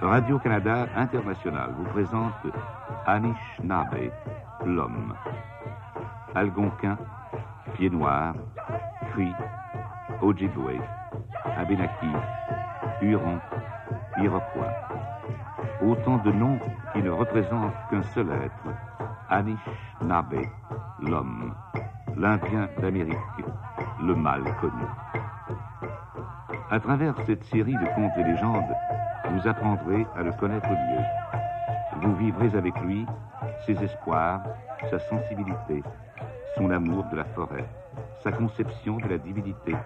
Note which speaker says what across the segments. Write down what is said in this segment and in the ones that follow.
Speaker 1: Radio-Canada International vous présente Anishinaabe, l'homme. Algonquin, pied noir, Ojibwe, Abenaki, Huron, Iroquois. Autant de noms qui ne représentent qu'un seul être, Anishinaabe, l'homme, l'Indien d'Amérique, le mal connu. À travers cette série de contes et légendes, vous apprendrez à le connaître mieux. Vous vivrez avec lui ses espoirs, sa sensibilité, son amour de la forêt, sa conception de la divinité,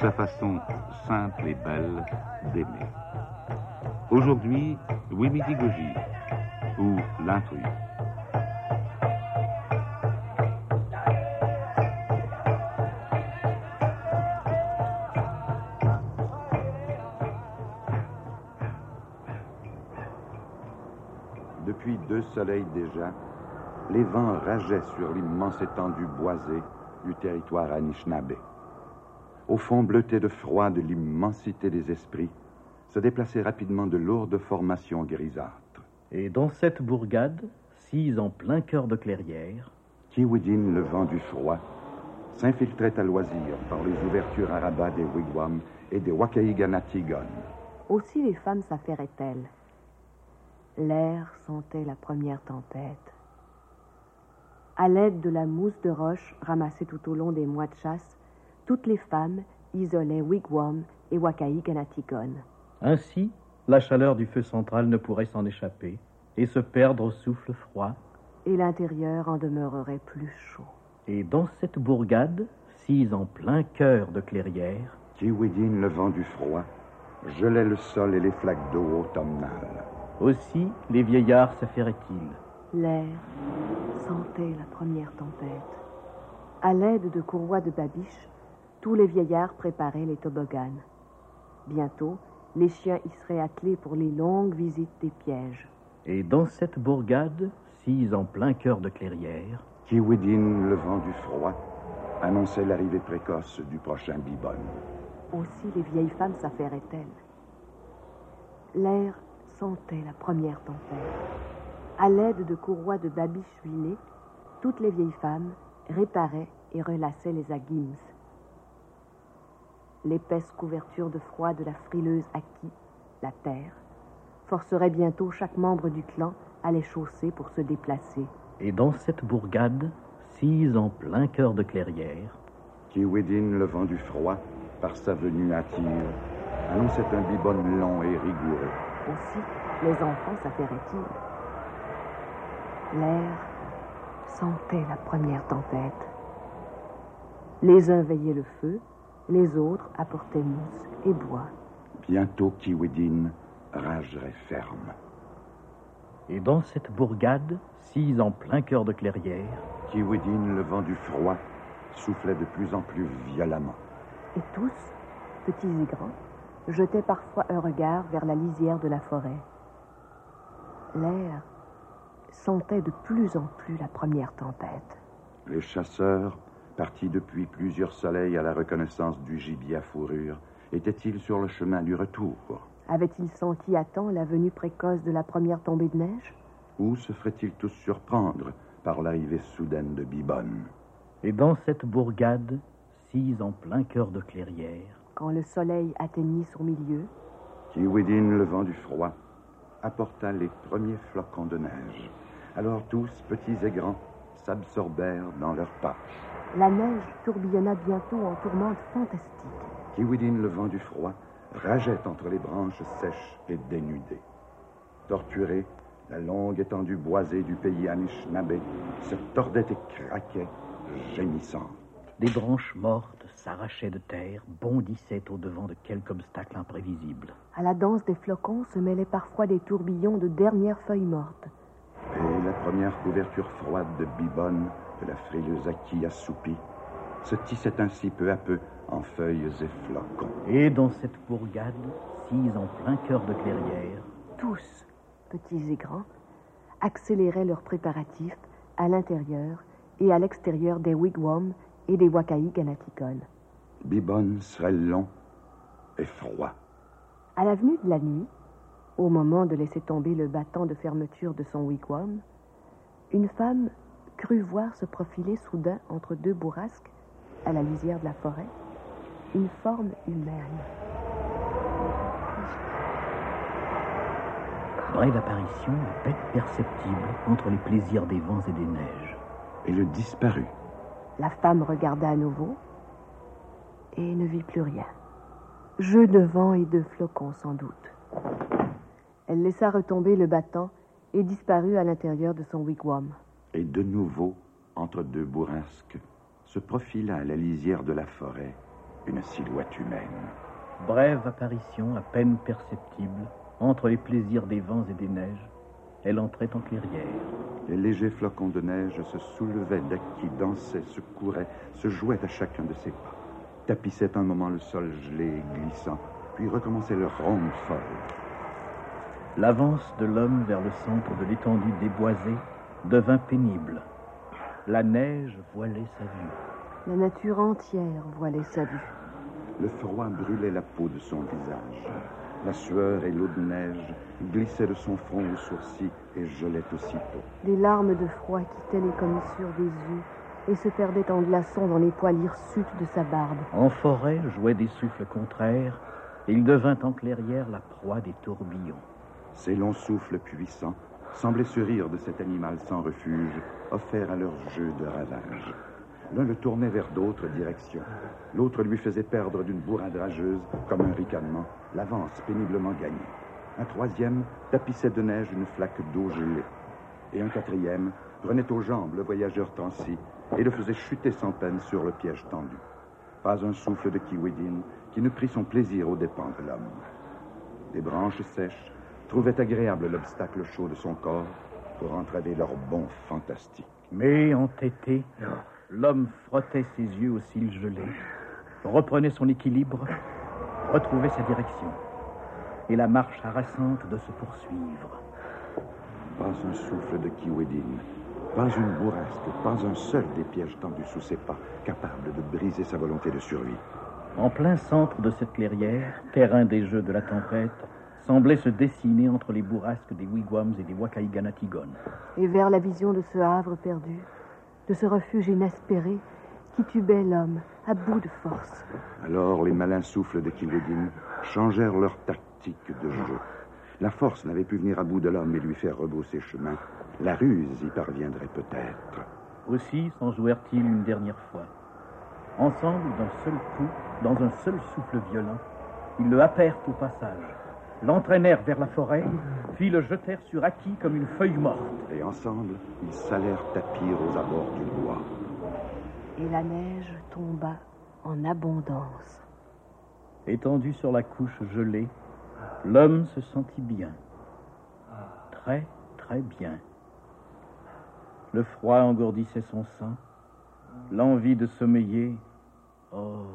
Speaker 1: sa façon simple et belle d'aimer. Aujourd'hui, Wimidigoji, ou l'intrus.
Speaker 2: Depuis deux soleils déjà, les vents rageaient sur l'immense étendue boisée du territoire Anishinaabe. Au fond bleuté de froid de l'immensité des esprits, se déplaçaient rapidement de lourdes formations grisâtres.
Speaker 3: Et dans cette bourgade, sise en plein cœur de clairière,
Speaker 2: Kiwidin, le vent du froid, s'infiltrait à loisir par les ouvertures à rabat des wigwams et des Wakaiganatigon.
Speaker 4: Aussi les femmes s'affairaient-elles. L'air sentait la première tempête. À l'aide de la mousse de roche ramassée tout au long des mois de chasse, toutes les femmes isolaient Wigwam et Wakaiganatigon.
Speaker 3: Ainsi, la chaleur du feu central ne pourrait s'en échapper et se perdre au souffle froid.
Speaker 4: Et l'intérieur en demeurerait plus chaud.
Speaker 3: Et dans cette bourgade, sise en plein cœur de clairière,
Speaker 2: Kiwidin, le vent du froid, gelait le sol et les flaques d'eau automnales.
Speaker 3: aussi les vieillards s'affairaient-ils.
Speaker 4: L'air sentait la première tempête. À l'aide de courroies de babiche, tous les vieillards préparaient les toboggans. Bientôt, les chiens y seraient attelés pour les longues visites des pièges.
Speaker 3: Et dans cette bourgade, sise en plein cœur de clairière,
Speaker 2: Kiwidin, le vent du froid, annonçait l'arrivée précoce du prochain bibon.
Speaker 4: Aussi les vieilles femmes s'affairaient-elles. L'air sentait la première tempête. À l'aide de courroies de babiches huilées, toutes les vieilles femmes réparaient et relassaient les agims. L'épaisse couverture de froid de la frileuse Aki, la terre, forcerait bientôt chaque membre du clan à les chausser pour se déplacer.
Speaker 3: et dans cette bourgade, sise en plein cœur de clairière,
Speaker 2: Kiwidin, le vent du froid, par sa venue à tir, annonçait un bibon long et rigoureux.
Speaker 4: Aussi, les enfants s'affairaient-ils. L'air sentait la première tempête. Les uns veillaient le feu, les autres apportaient mousse et bois.
Speaker 2: Bientôt Kiwidin ragerait ferme.
Speaker 3: et dans cette bourgade, sise en plein cœur de clairière,
Speaker 2: Kiwidin, le vent du froid, soufflait de plus en plus violemment.
Speaker 4: Et tous, petits et grands, jetaient parfois un regard vers la lisière de la forêt. L'air sentait de plus en plus la première tempête.
Speaker 2: Les chasseurs, partis depuis plusieurs soleils à la reconnaissance du gibier à fourrure, étaient-ils sur le chemin du retour?
Speaker 4: Avaient-ils senti à temps la venue précoce de la première tombée de neige?
Speaker 2: Ou se feraient-ils tous surprendre par l'arrivée soudaine de Bibon
Speaker 3: et dans cette bourgade, sise en plein cœur de clairière,
Speaker 4: Quand le soleil atteignit son milieu,
Speaker 2: Kiwidin, le vent du froid, apporta les premiers flocons de neige. Alors tous, petits et grands, s'absorbèrent dans leurs pas.
Speaker 4: la neige tourbillonna bientôt en tourmente fantastique.
Speaker 2: Kiwidin, le vent du froid, rageait entre les branches sèches et dénudées. Torturée, la longue étendue boisée du pays Anishinaabe se tordait et craquait, gémissante.
Speaker 3: des branches mortes s'arrachaient de terre, bondissaient au-devant de quelque obstacle imprévisible.
Speaker 4: À la danse des flocons se mêlaient parfois des tourbillons de dernières feuilles mortes.
Speaker 2: Et la première couverture froide de Bibonne que la frileuse acquis assoupie se tissaient ainsi peu à peu en feuilles et flocons.
Speaker 3: Et dans cette bourgade, sise en plein cœur de clairière,
Speaker 4: tous, petits et grands, accéléraient leurs préparatifs à l'intérieur et à l'extérieur des wigwams et des wakai ganatikon.
Speaker 2: Bibon serait long et froid.
Speaker 4: À l'avenue de la nuit, au moment de laisser tomber le battant de fermeture de son wigwam, une femme crut voir se profiler soudain entre deux bourrasques, à la lisière de la forêt, une forme humaine.
Speaker 3: brève apparition à peine perceptible entre les plaisirs des vents et des neiges.
Speaker 2: Et le disparut.
Speaker 4: La femme regarda à nouveau et ne vit plus rien. Jeu de vent et de flocons, sans doute. Elle laissa retomber le battant et disparut à l'intérieur de son wigwam.
Speaker 2: Et de nouveau, entre deux bourrasques, se profila à la lisière de la forêt une silhouette humaine.
Speaker 3: Brève apparition à peine perceptible entre les plaisirs des vents et des neiges, elle entrait en clairière.
Speaker 2: Les légers flocons de neige se soulevaient d'acquis, dansaient, se couraient, se jouaient à chacun de ses pas, tapissaient un moment le sol gelé et glissant, puis recommençaient leur ronde folle.
Speaker 3: L'avance de l'homme vers le centre de l'étendue déboisée devint pénible. La neige voilait sa vue.
Speaker 4: La nature entière voilait sa vue.
Speaker 2: Le froid brûlait la peau de son visage. La sueur et l'eau de neige glissaient de son front aux sourcils et gelaient aussitôt.
Speaker 4: Des larmes de froid quittaient les commissures des yeux et se perdaient en glaçons dans les poils hirsutes de sa barbe.
Speaker 3: En forêt jouaient des souffles contraires, et il devint en clairière la proie des tourbillons.
Speaker 2: Ces longs souffles puissants semblaient se rire de cet animal sans refuge, offert à leur jeu de ravage. L'un le tournait vers d'autres directions. L'autre lui faisait perdre d'une bourrade rageuse, comme un ricanement, l'avance péniblement gagnée. Un troisième tapissait de neige une flaque d'eau gelée. Et un quatrième prenait aux jambes le voyageur transi et le faisait chuter sans peine sur le piège tendu. Pas un souffle de Kiwedin qui ne prit son plaisir aux dépens de l'homme. Des branches sèches trouvaient agréable l'obstacle chaud de son corps pour entraver leur bond fantastique.
Speaker 3: Mais entêté, l'homme frottait ses yeux aux cils gelés, reprenait son équilibre, retrouvait sa direction, et la marche harassante de se poursuivre.
Speaker 2: Pas un souffle de Kiwedin, pas une bourrasque, pas un seul des pièges tendus sous ses pas, capable de briser sa volonté de survie.
Speaker 3: En plein centre de cette clairière, terrain des jeux de la tempête, semblait se dessiner entre les bourrasques des wigwams et des wakaiganatigon.
Speaker 4: Et vers la vision de ce havre perdu, de ce refuge inespéré, titubait l'homme, à bout de force.
Speaker 2: Alors les malins souffles de Kiwedin changèrent leur tactique de jeu. La force n'avait pu venir à bout de l'homme et lui faire rebrousser chemin. La ruse y parviendrait peut-être.
Speaker 3: Aussi s'en jouèrent-ils une dernière fois. Ensemble, d'un seul coup, dans un seul souffle violent, ils le happèrent au passage, l'entraînèrent vers la forêt, puis le jetèrent sur acquis comme une feuille morte.
Speaker 2: Et ensemble, ils s'allèrent tapir aux abords du bois.
Speaker 4: Et la neige tomba en abondance.
Speaker 3: Étendu sur la couche gelée, l'homme se sentit bien. Très, très bien. Le froid engourdissait son sein, l'envie de sommeiller. Oh,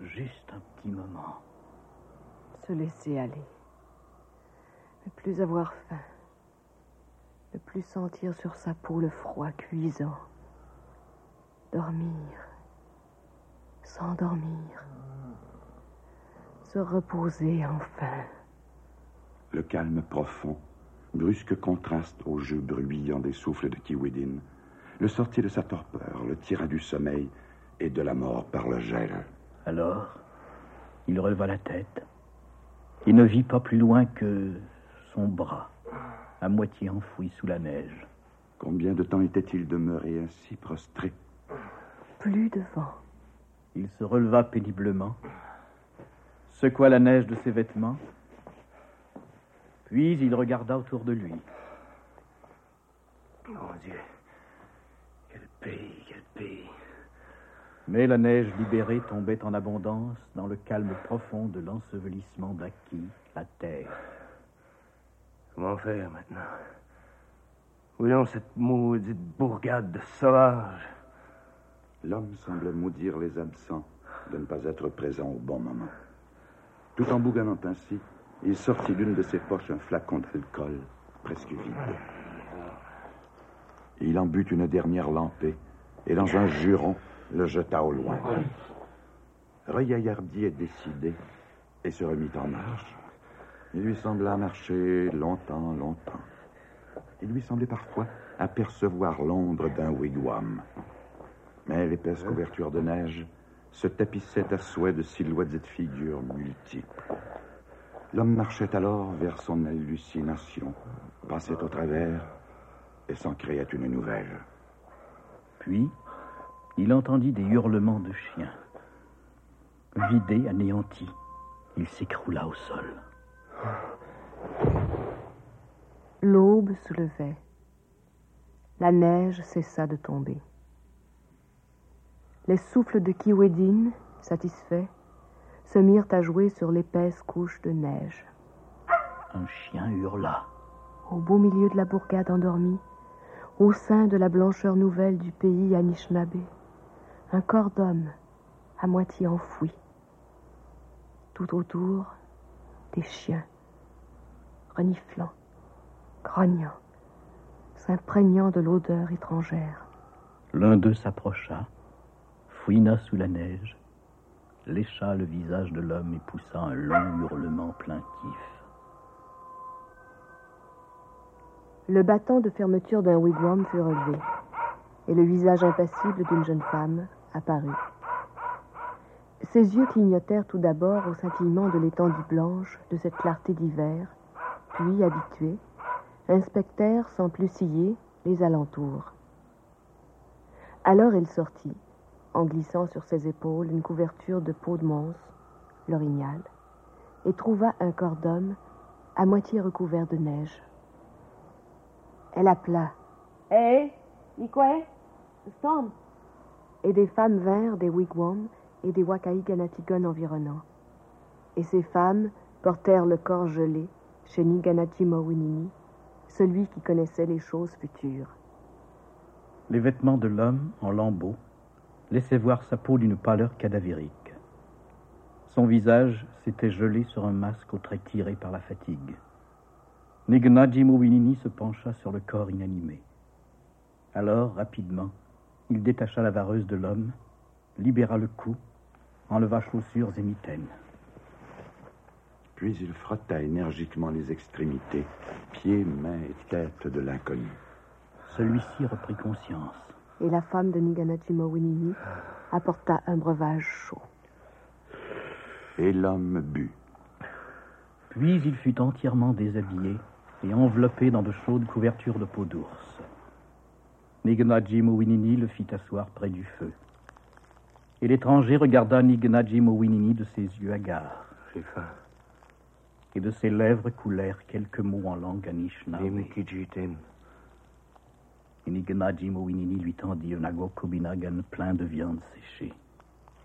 Speaker 3: juste un petit moment.
Speaker 4: Se laisser aller. Ne plus avoir faim. Ne plus sentir sur sa peau le froid cuisant. Dormir. S'endormir. Se reposer enfin.
Speaker 2: Le calme profond, brusque contraste au jeu bruyant des souffles de Kiwedin, le sortit de sa torpeur, le tira du sommeil et de la mort par le gel.
Speaker 3: Alors, il releva la tête. Il ne vit pas plus loin que son bras, à moitié enfoui sous la neige.
Speaker 2: Combien de temps était-il demeuré ainsi prostré?
Speaker 4: Plus de vent.
Speaker 3: Il se releva péniblement, secoua la neige de ses vêtements, puis il regarda autour de lui.
Speaker 5: Mon Dieu, quel pays, quel pays.
Speaker 3: Mais la neige libérée tombait en abondance dans le calme profond de l'ensevelissement d'acquis, la terre.
Speaker 5: Comment faire maintenant? Où est donc cette maudite bourgade de sauvages?
Speaker 2: L'homme semblait maudire les absents de ne pas être présent au bon moment. Tout en bougonnant ainsi, il sortit d'une de ses poches un flacon d'alcool, presque vide. Il en but une dernière lampée et, dans un juron, le jeta au loin. Regaillardi est décidé et se remit en marche. Il lui sembla marcher longtemps, longtemps. Il lui semblait parfois apercevoir l'ombre d'un wigwam. Mais l'épaisse couverture de neige se tapissait à souhait de silhouettes et de figures multiples. L'homme marchait alors vers son hallucination, passait au travers et s'en créait une nouvelle.
Speaker 3: Puis, il entendit des hurlements de chiens. Vidé, anéanti, il s'écroula au sol.
Speaker 4: L'aube se levait. La neige cessa de tomber. Les souffles de Kiwedin, satisfaits, se mirent à jouer sur l'épaisse couche de neige.
Speaker 3: Un chien hurla.
Speaker 4: Au beau milieu de la bourgade endormie, au sein de la blancheur nouvelle du pays Anishinaabe, un corps d'homme à moitié enfoui. Tout autour, des chiens, reniflant, grognant, s'imprégnant de l'odeur étrangère.
Speaker 3: L'un d'eux s'approcha, fouina sous la neige, lécha le visage de l'homme et poussa un long hurlement plaintif.
Speaker 4: Le battant de fermeture d'un wigwam fut relevé, et le visage impassible d'une jeune femme apparut. Ses yeux clignotèrent tout d'abord au scintillement de l'étendue blanche de cette clarté d'hiver, puis, habitués, inspectèrent sans plus scier les alentours. Alors elle sortit, en glissant sur ses épaules une couverture de peau de mons, l'orignal, et trouva un corps d'homme à moitié recouvert de neige. Elle appela. Hé, hey, Storm Et des femmes vinrent des wigwams et des Wakaïganatigon environnants. Et ces femmes portèrent le corps gelé chez Niganati Mowinini, celui qui connaissait les choses futures.
Speaker 3: Les vêtements de l'homme, en lambeaux, laissaient voir sa peau d'une pâleur cadavérique. Son visage s'était gelé sur un masque aux traits tirés par la fatigue. Niganati Mowinini se pencha sur le corps inanimé. Alors, rapidement, il détacha la vareuse de l'homme, libéra le cou enleva chaussures et mitaines.
Speaker 2: Puis il frotta énergiquement les extrémités, pieds, mains et tête de l'inconnu.
Speaker 3: Celui-ci reprit conscience.
Speaker 4: Et la femme de Niganaji Mowinini apporta un breuvage chaud.
Speaker 2: Et l'homme but.
Speaker 3: Puis il fut entièrement déshabillé et enveloppé dans de chaudes couvertures de peau d'ours. Niganaji Mowinini le fit asseoir près du feu et l'étranger regarda Nignaji Mowinini de ses yeux hagards.
Speaker 5: J'ai faim.
Speaker 3: Et de ses lèvres coulèrent quelques mots en langue anishinaabe. Lui tendit un plein de viande séchée.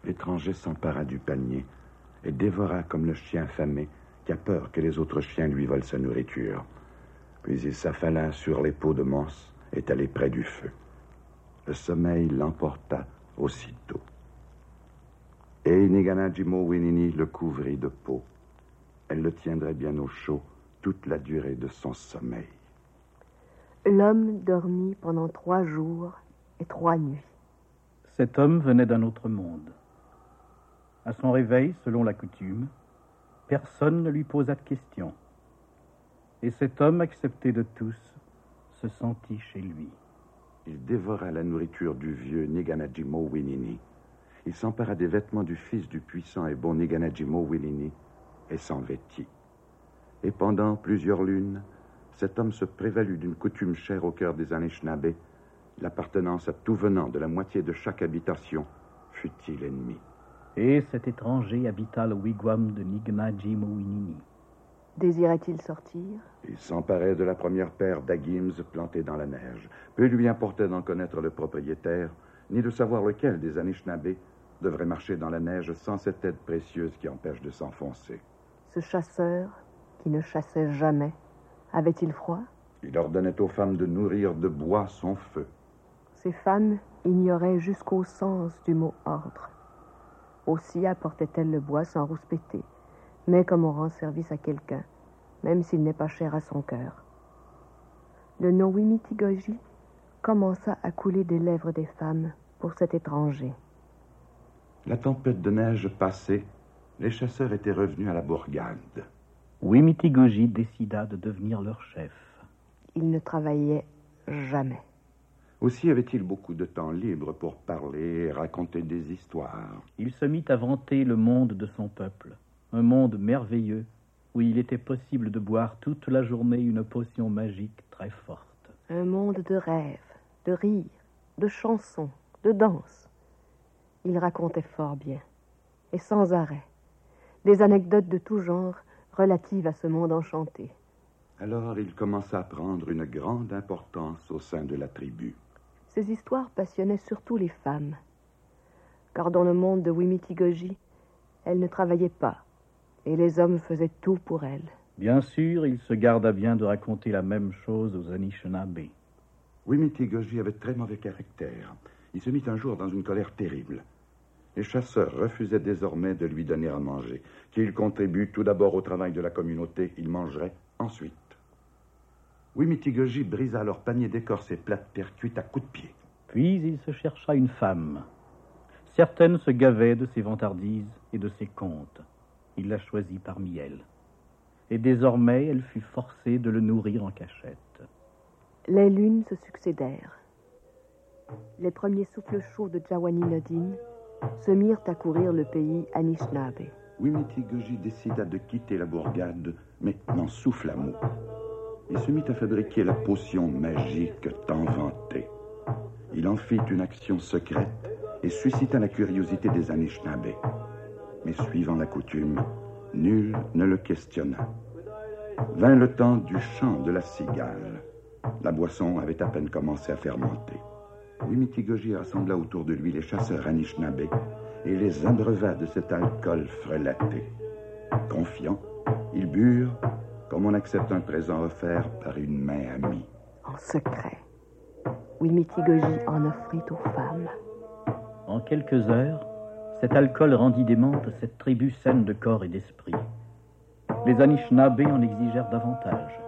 Speaker 2: L'étranger s'empara du panier et dévora comme le chien affamé qui a peur que les autres chiens lui volent sa nourriture. Puis il s'affala sur les peaux de mons étalées près du feu. Le sommeil l'emporta aussitôt et Niganajimo Winini le couvrit de peau. Elle le tiendrait bien au chaud toute la durée de son sommeil.
Speaker 4: L'homme dormit pendant trois jours et trois nuits.
Speaker 3: Cet homme venait d'un autre monde. À son réveil, selon la coutume, personne ne lui posa de questions. Et cet homme, accepté de tous, se sentit chez lui.
Speaker 2: Il dévora la nourriture du vieux Niganajimo Winini il s'empara des vêtements du fils du puissant et bon Niganajimo Willini et s'en vêtit. Et pendant plusieurs lunes, cet homme se prévalut d'une coutume chère au cœur des Anishinaabe, l'appartenance à tout venant de la moitié de chaque habitation, fut-il ennemi.
Speaker 3: Et cet étranger habita le wigwam de Niganajimo Winini.
Speaker 4: Désirait-il sortir?
Speaker 2: Il s'emparait de la première paire d'agims plantée dans la neige. Peu lui importait d'en connaître le propriétaire, ni de savoir lequel des Anishinaabe devrait marcher dans la neige sans cette aide précieuse qui empêche de s'enfoncer.
Speaker 4: Ce chasseur, qui ne chassait jamais, avait-il froid?
Speaker 2: Il ordonnait aux femmes de nourrir de bois son feu.
Speaker 4: Ces femmes ignoraient jusqu'au sens du mot ordre. Aussi apportaient-elles le bois sans rouspéter, mais comme on rend service à quelqu'un, même s'il n'est pas cher à son cœur? Le nom Wimitigoji commença à couler des lèvres des femmes pour cet étranger.
Speaker 2: La tempête de neige passée, les chasseurs étaient revenus à la bourgade.
Speaker 3: Wimitigoji décida de devenir leur chef.
Speaker 4: Il ne travaillait jamais.
Speaker 2: Aussi avait-il beaucoup de temps libre pour parler et raconter des histoires.
Speaker 3: Il se mit à vanter le monde de son peuple, un monde merveilleux où il était possible de boire toute la journée une potion magique très forte.
Speaker 4: Un monde de rêves, de rires, de chansons, de danses. Il racontait fort bien, et sans arrêt, des anecdotes de tout genre relatives à ce monde enchanté.
Speaker 2: Alors il commença à prendre une grande importance au sein de la tribu.
Speaker 4: Ces histoires passionnaient surtout les femmes, car dans le monde de Wimitigoji, elles ne travaillaient pas, et les hommes faisaient tout pour elles.
Speaker 3: Bien sûr, il se garda bien de raconter la même chose aux Anishinaabe.
Speaker 2: Wimitigoji avait très mauvais caractère. Il se mit un jour dans une colère terrible. Les chasseurs refusaient désormais de lui donner à manger. Qu'il contribue tout d'abord au travail de la communauté, il mangerait ensuite. Wimitigoji brisa leur panier d'écorce et plate terre cuite à coups de pied.
Speaker 3: Puis il se chercha une femme. Certaines se gavaient de ses vantardises et de ses contes. Il la choisit parmi elles. Et désormais, elle fut forcée de le nourrir en cachette.
Speaker 4: Les lunes se succédèrent. Les premiers souffles chauds de Jawani Nodin se mirent à courir le pays Anishinaabe.
Speaker 2: Wimitigoji décida de quitter la bourgade, mais n'en souffla mot. Il se mit à fabriquer la potion magique tant vantée. Il en fit une action secrète et suscita la curiosité des Anishinaabe. Mais suivant la coutume, nul ne le questionna. Vint le temps du chant de la cigale. La boisson avait à peine commencé à fermenter. Wimitigoji rassembla autour de lui les chasseurs Anishinaabe et les abreuva de cet alcool frelaté. Confiants, ils burent comme on accepte un présent offert par une main amie.
Speaker 4: En secret, Wimitigoji en offrit aux femmes.
Speaker 3: En quelques heures, cet alcool rendit démente cette tribu saine de corps et d'esprit. Les Anishinaabe en exigèrent davantage.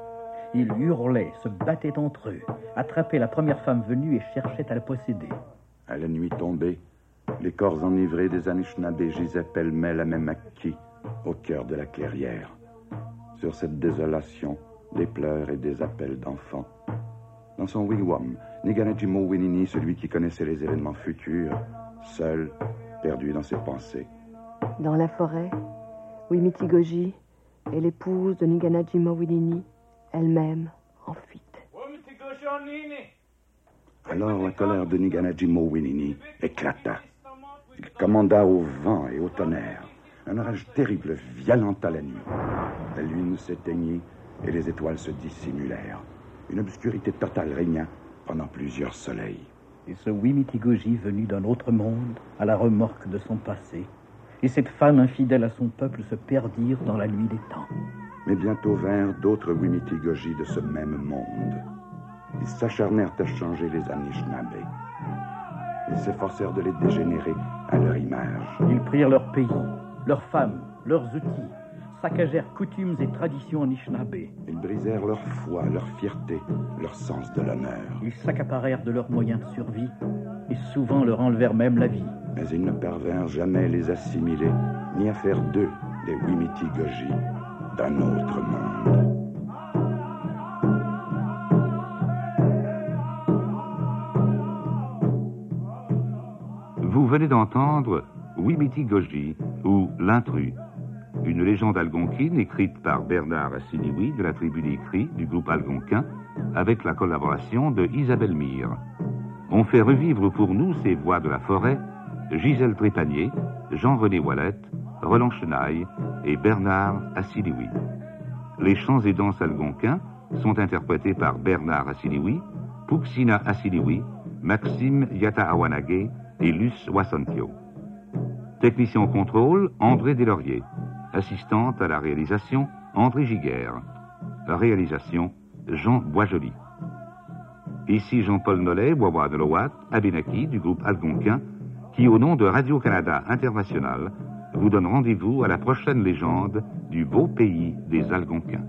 Speaker 3: Ils hurlaient, se battaient entre eux, attrapaient la première femme venue et cherchaient à la posséder.
Speaker 2: À la nuit tombée, les corps enivrés des Anishinaabe gisaient pêle-mêle à même acquis au cœur de la clairière. Sur cette désolation, des pleurs et des appels d'enfants. Dans son wigwam, Niganajimo Winini, celui qui connaissait les événements futurs, seul, perdu dans ses pensées.
Speaker 4: Dans la forêt, Wimitigoji et l'épouse de Niganajima Winini, elle-même, en fuite.
Speaker 2: Alors la colère de Niganajimo Winini éclata. Il commanda au vent et au tonnerre. Un orage terrible violenta la nuit. La lune s'éteignit et les étoiles se dissimulèrent. Une obscurité totale régna pendant plusieurs soleils.
Speaker 3: Et ce Wimitigoji venu d'un autre monde, à la remorque de son passé, et cette femme infidèle à son peuple se perdirent dans la nuit des temps.
Speaker 2: Mais bientôt vinrent d'autres Wimitigoji de ce même monde. Ils s'acharnèrent à changer les Anishinaabe. Ils s'efforcèrent de les dégénérer à leur image.
Speaker 3: Ils prirent leur pays, leurs femmes, leurs outils, saccagèrent coutumes et traditions Anishinaabe.
Speaker 2: Ils brisèrent leur foi, leur fierté, leur sens de l'honneur.
Speaker 3: Ils s'accaparèrent de leurs moyens de survie et souvent leur enlevèrent même la vie.
Speaker 2: Mais ils ne parvinrent jamais à les assimiler, ni à faire d'eux des Wimitigoji
Speaker 1: Vous venez d'entendre Wimitigoji ou l'intrus, une légende algonquine écrite par Bernard Assiniwi de la tribu des Cris du groupe algonquin avec la collaboration de Isabelle Mire. On fait revivre pour nous ces voix de la forêt Gisèle Trépanier, Jean-René Wallette, Roland Chenaille et Bernard Assiniwi. Les chants et danses algonquins sont interprétés par Bernard Assiniwi, Puxina Assiniwi, Maxime Yata-Awanage et Luce Wassonkyo. Technicien au contrôle, André Deslauriers. Assistante à la réalisation, André Giguère. Réalisation, Jean Boisjoli. Ici Jean-Paul Nollet, Wawa de Abenaki du groupe Algonquin, qui au nom de Radio-Canada International vous donne rendez-vous à la prochaine légende du beau pays des Algonquins.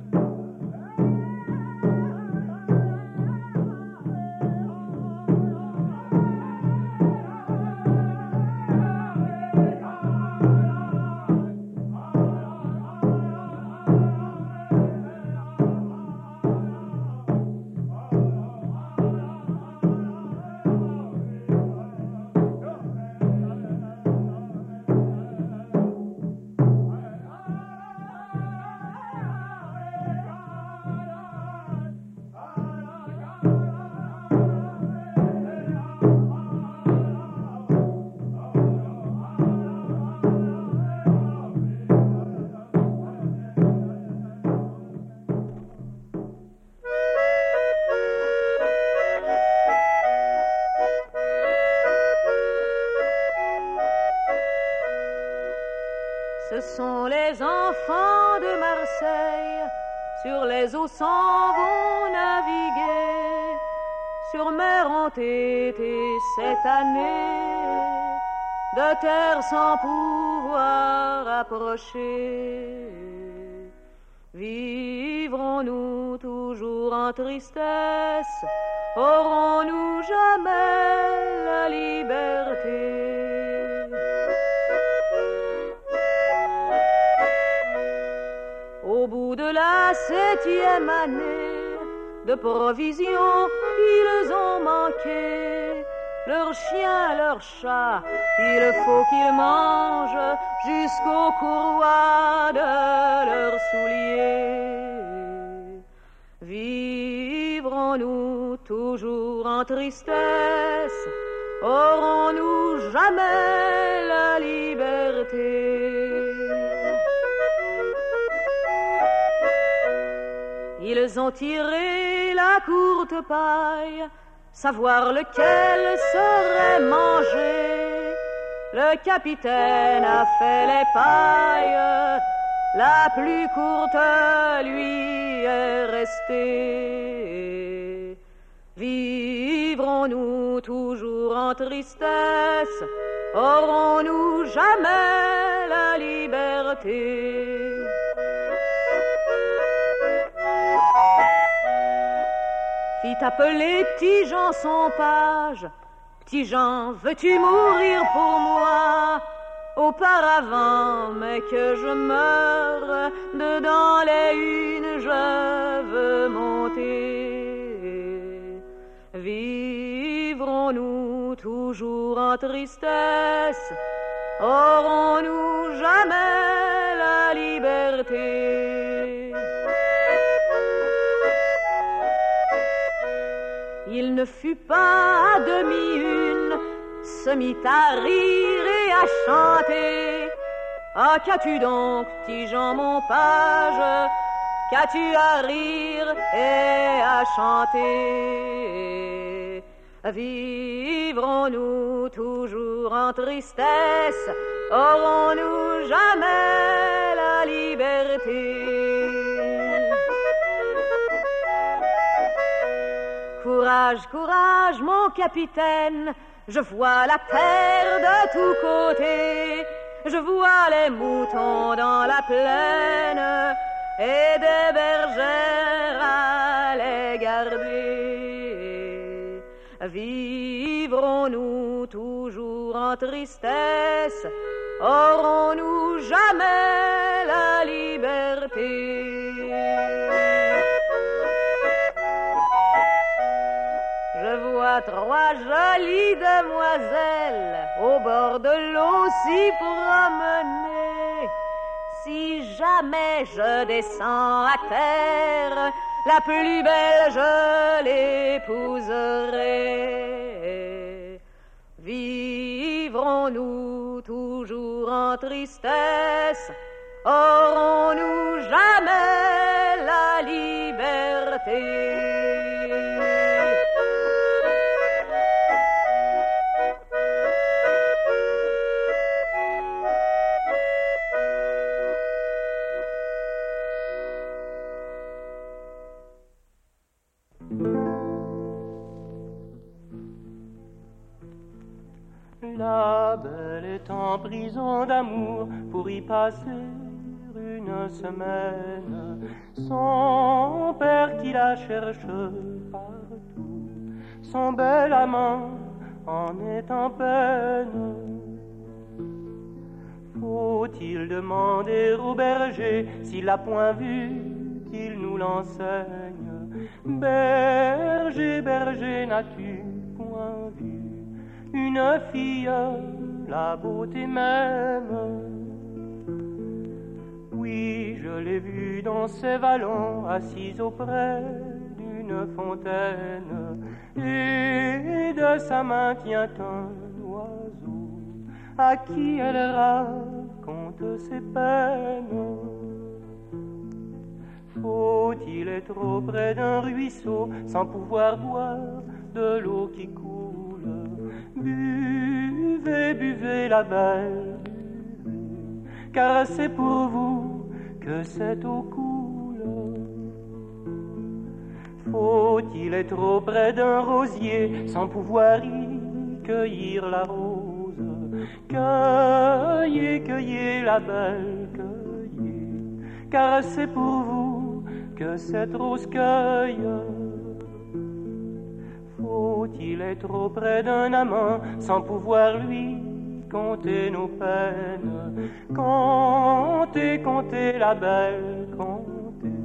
Speaker 6: Sur les eaux s'en vont naviguer, sur mer ont été cette année, de terre sans pouvoir approcher. Vivrons-nous toujours en tristesse, aurons-nous jamais la liberté? Septième année de provisions, ils ont manqué. Leurs chiens, leurs chats, il faut qu'ils mangent jusqu'aux courroies de leurs souliers. Vivrons-nous toujours en tristesse? Aurons-nous jamais la liberté? Ils ont tiré la courte paille, savoir lequel serait mangé. Le capitaine a fait les pailles, la plus courte lui est restée. Vivrons-nous toujours en tristesse, aurons-nous jamais la liberté? Fit appeler Tijan son page. Tijan, veux-tu mourir pour moi? Auparavant, mais que je meure dedans les unes, je veux monter. Vivrons-nous toujours en tristesse? Aurons-nous jamais la liberté? Ne fut pas à demi une, se mit à rire et à chanter. Ah, qu'as-tu donc, Tijan mon page, qu'as-tu à rire et à chanter? Vivrons-nous toujours en tristesse, aurons-nous jamais la liberté? Courage, courage, mon capitaine, je vois la terre de tous côtés, je vois les moutons dans la plaine et des bergères à les garder. Vivrons-nous toujours en tristesse, aurons-nous jamais la liberté? Trois jolies demoiselles au bord de l'eau s'y promener. Si jamais je descends à terre, la plus belle je l'épouserai. Vivrons-nous toujours en tristesse, aurons-nous jamais la liberté?
Speaker 7: Prison d'amour pour y passer une semaine. Son père qui la cherche partout, son bel amant en est en peine. Faut-il demander au berger s'il l'a point vu, qu'il nous l'enseigne? Berger, berger, n'as-tu point vu une fille, la beauté même Oui, je l'ai vue dans ses vallons, assise auprès d'une fontaine, et de sa main tient un oiseau à qui elle raconte ses peines. Faut-il être auprès d'un ruisseau sans pouvoir boire de l'eau qui coule? Buvez, buvez la belle, car c'est pour vous que cette eau coule. Faut-il être auprès d'un rosier sans pouvoir y cueillir la rose? Cueillez, cueillez la belle, cueillez, car c'est pour vous que cette rose cueille. Faut-il être auprès d'un amant sans pouvoir lui compter nos peines? Compter, compter la belle, compter,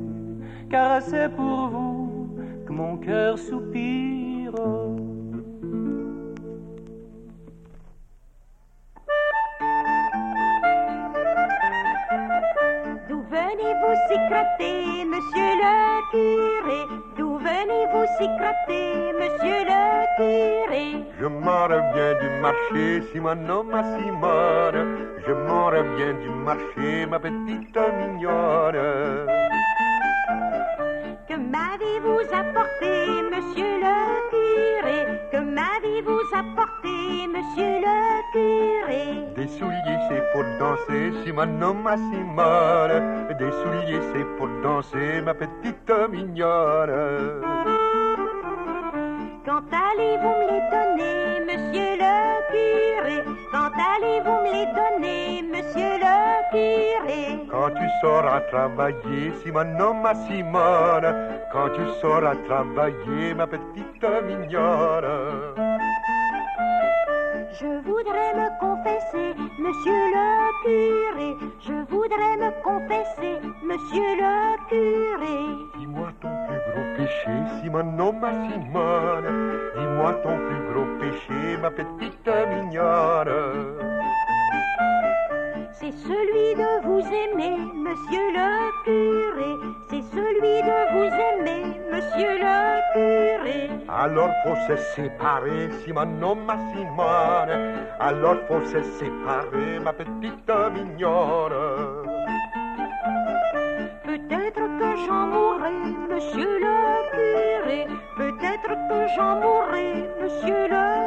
Speaker 7: car c'est pour vous que mon cœur soupire.
Speaker 8: venez-vous s'y gratter, monsieur le curé? D'où venez-vous s'y gratter, monsieur le curé.
Speaker 9: Je m'en reviens du marché, Simone, ma Simone. Je m'en reviens du marché, ma petite mignonne.
Speaker 8: Que m'avez-vous apporté, monsieur Que m'avez-vous apporté, monsieur le curé?
Speaker 9: Des souliers, c'est pour danser, Simone, ma Simone Des souliers, c'est pour danser, ma petite mignonne.
Speaker 8: Quand allez-vous me les donner, monsieur le curé? Quand allez-vous me les donner, monsieur le
Speaker 9: Quand tu sauras travailler, Simone, ma Simone Quand tu sauras travailler, ma petite mignonne
Speaker 8: je voudrais me confesser, monsieur le curé. Je voudrais me confesser, monsieur le curé.
Speaker 9: Dis-moi ton plus gros péché, Simone, ma Simone. Dis-moi ton plus gros péché, ma petite mignonne.
Speaker 8: C'est celui de vous aimer, monsieur le curé. C'est celui de vous aimer, monsieur le curé.
Speaker 9: Alors faut se séparer, Simone, ma Simone. Alors faut se séparer, ma petite mignonne.
Speaker 8: Peut-être que j'en mourrai, monsieur le curé. Peut-être que j'en mourrai, monsieur le curé.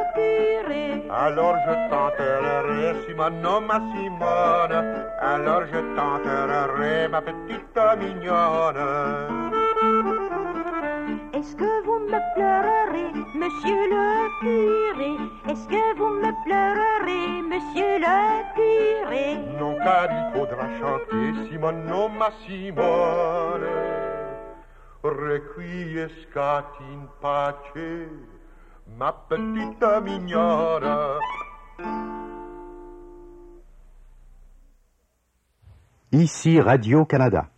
Speaker 9: Alors je t'enterrerai, Simone, ma Simone. Alors je t'enterrerai, ma petite mignonne.
Speaker 8: Est-ce que vous me pleurerez, monsieur le curé? Est-ce que vous me pleurerez, monsieur le curé?
Speaker 9: Non, car il faudra chanter, Simone, ma Simone. Requiescat in pace, ma petite mignonne.
Speaker 10: Ici Radio-Canada.